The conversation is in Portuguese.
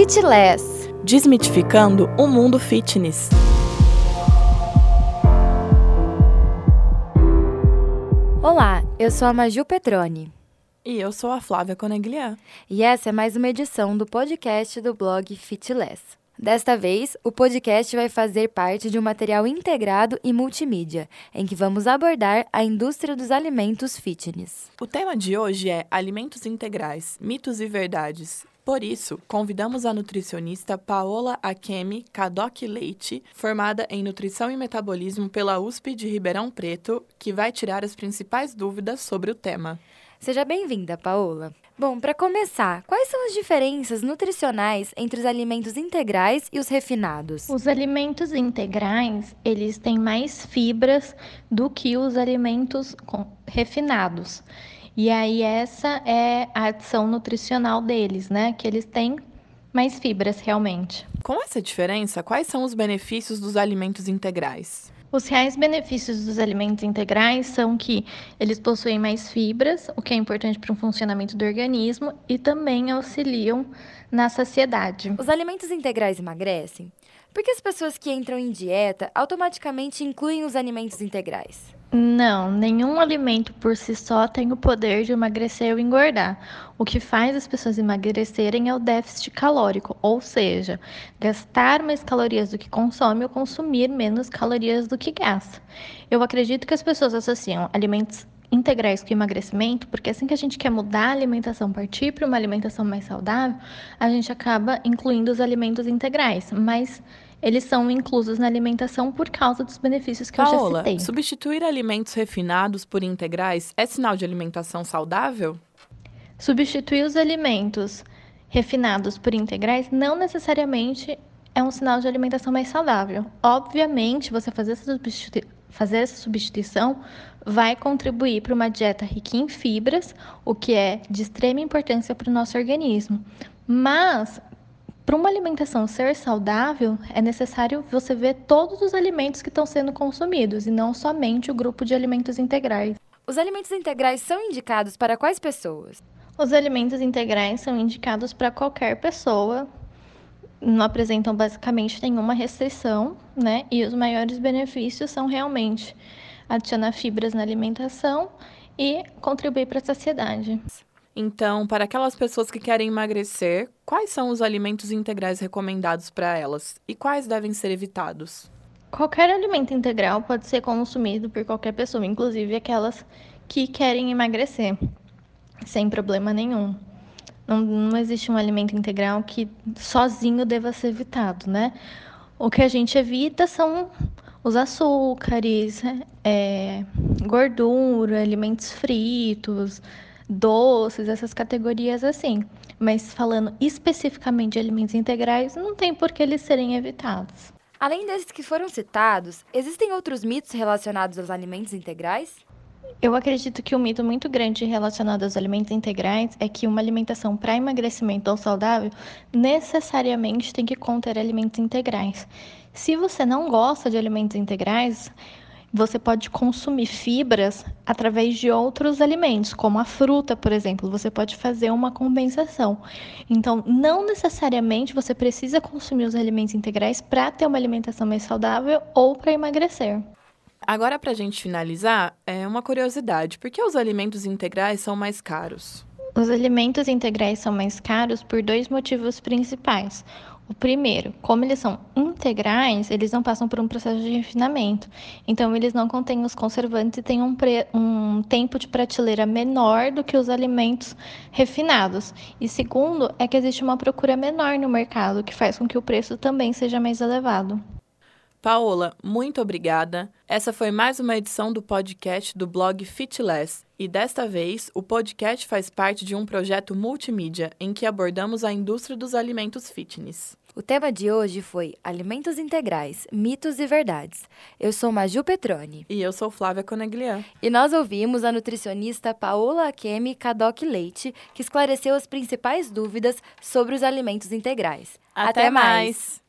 Fitless. Desmitificando o mundo fitness. Olá, eu sou a Maju Petroni. E eu sou a Flávia Coneglian. E essa é mais uma edição do podcast do blog Fitless. Desta vez, o podcast vai fazer parte de um material integrado e multimídia, em que vamos abordar a indústria dos alimentos fitness. O tema de hoje é Alimentos Integrais, Mitos e Verdades. Por isso, convidamos a nutricionista Paola Akemi Kadok Leite, formada em Nutrição e Metabolismo pela USP de Ribeirão Preto, que vai tirar as principais dúvidas sobre o tema. Seja bem-vinda, Paola. Bom, para começar, quais são as diferenças nutricionais entre os alimentos integrais e os refinados? Os alimentos integrais, eles têm mais fibras do que os alimentos refinados. E aí essa é a adição nutricional deles, né? Que eles têm mais fibras realmente. Com essa diferença, quais são os benefícios dos alimentos integrais? Os reais benefícios dos alimentos integrais são que eles possuem mais fibras, o que é importante para o funcionamento do organismo, e também auxiliam na saciedade. Os alimentos integrais emagrecem? Por que as pessoas que entram em dieta automaticamente incluem os alimentos integrais? Não, nenhum alimento por si só tem o poder de emagrecer ou engordar. O que faz as pessoas emagrecerem é o déficit calórico, ou seja, gastar mais calorias do que consome ou consumir menos calorias do que gasta. Eu acredito que as pessoas associam alimentos integrais com emagrecimento, porque assim que a gente quer mudar a alimentação, partir para uma alimentação mais saudável, a gente acaba incluindo os alimentos integrais, mas eles são inclusos na alimentação por causa dos benefícios que Paola, eu já citei. substituir alimentos refinados por integrais é sinal de alimentação saudável? Substituir os alimentos refinados por integrais não necessariamente é um sinal de alimentação mais saudável. Obviamente, você fazer essa, substitu fazer essa substituição vai contribuir para uma dieta rica em fibras, o que é de extrema importância para o nosso organismo. Mas para uma alimentação ser saudável, é necessário você ver todos os alimentos que estão sendo consumidos e não somente o grupo de alimentos integrais. Os alimentos integrais são indicados para quais pessoas? Os alimentos integrais são indicados para qualquer pessoa, não apresentam basicamente nenhuma restrição, né? E os maiores benefícios são realmente adicionar fibras na alimentação e contribuir para a saciedade. Então, para aquelas pessoas que querem emagrecer, quais são os alimentos integrais recomendados para elas e quais devem ser evitados? Qualquer alimento integral pode ser consumido por qualquer pessoa, inclusive aquelas que querem emagrecer, sem problema nenhum. Não, não existe um alimento integral que sozinho deva ser evitado, né? O que a gente evita são os açúcares, é, gordura, alimentos fritos, doces, essas categorias assim. Mas falando especificamente de alimentos integrais, não tem por que eles serem evitados. Além desses que foram citados, existem outros mitos relacionados aos alimentos integrais? Eu acredito que um mito muito grande relacionado aos alimentos integrais é que uma alimentação para emagrecimento ou saudável necessariamente tem que conter alimentos integrais. Se você não gosta de alimentos integrais, você pode consumir fibras através de outros alimentos, como a fruta, por exemplo. Você pode fazer uma compensação. Então, não necessariamente você precisa consumir os alimentos integrais para ter uma alimentação mais saudável ou para emagrecer. Agora, para a gente finalizar, é uma curiosidade: por que os alimentos integrais são mais caros? Os alimentos integrais são mais caros por dois motivos principais. O primeiro, como eles são integrais, eles não passam por um processo de refinamento. Então, eles não contêm os conservantes e têm um, um tempo de prateleira menor do que os alimentos refinados. E segundo, é que existe uma procura menor no mercado, que faz com que o preço também seja mais elevado. Paola, muito obrigada. Essa foi mais uma edição do podcast do blog Fitless. E desta vez, o podcast faz parte de um projeto multimídia em que abordamos a indústria dos alimentos fitness. O tema de hoje foi Alimentos Integrais, Mitos e Verdades. Eu sou Maju Petroni. E eu sou Flávia Coneglian. E nós ouvimos a nutricionista Paola Akemi Kadok Leite, que esclareceu as principais dúvidas sobre os alimentos integrais. Até, Até mais. mais.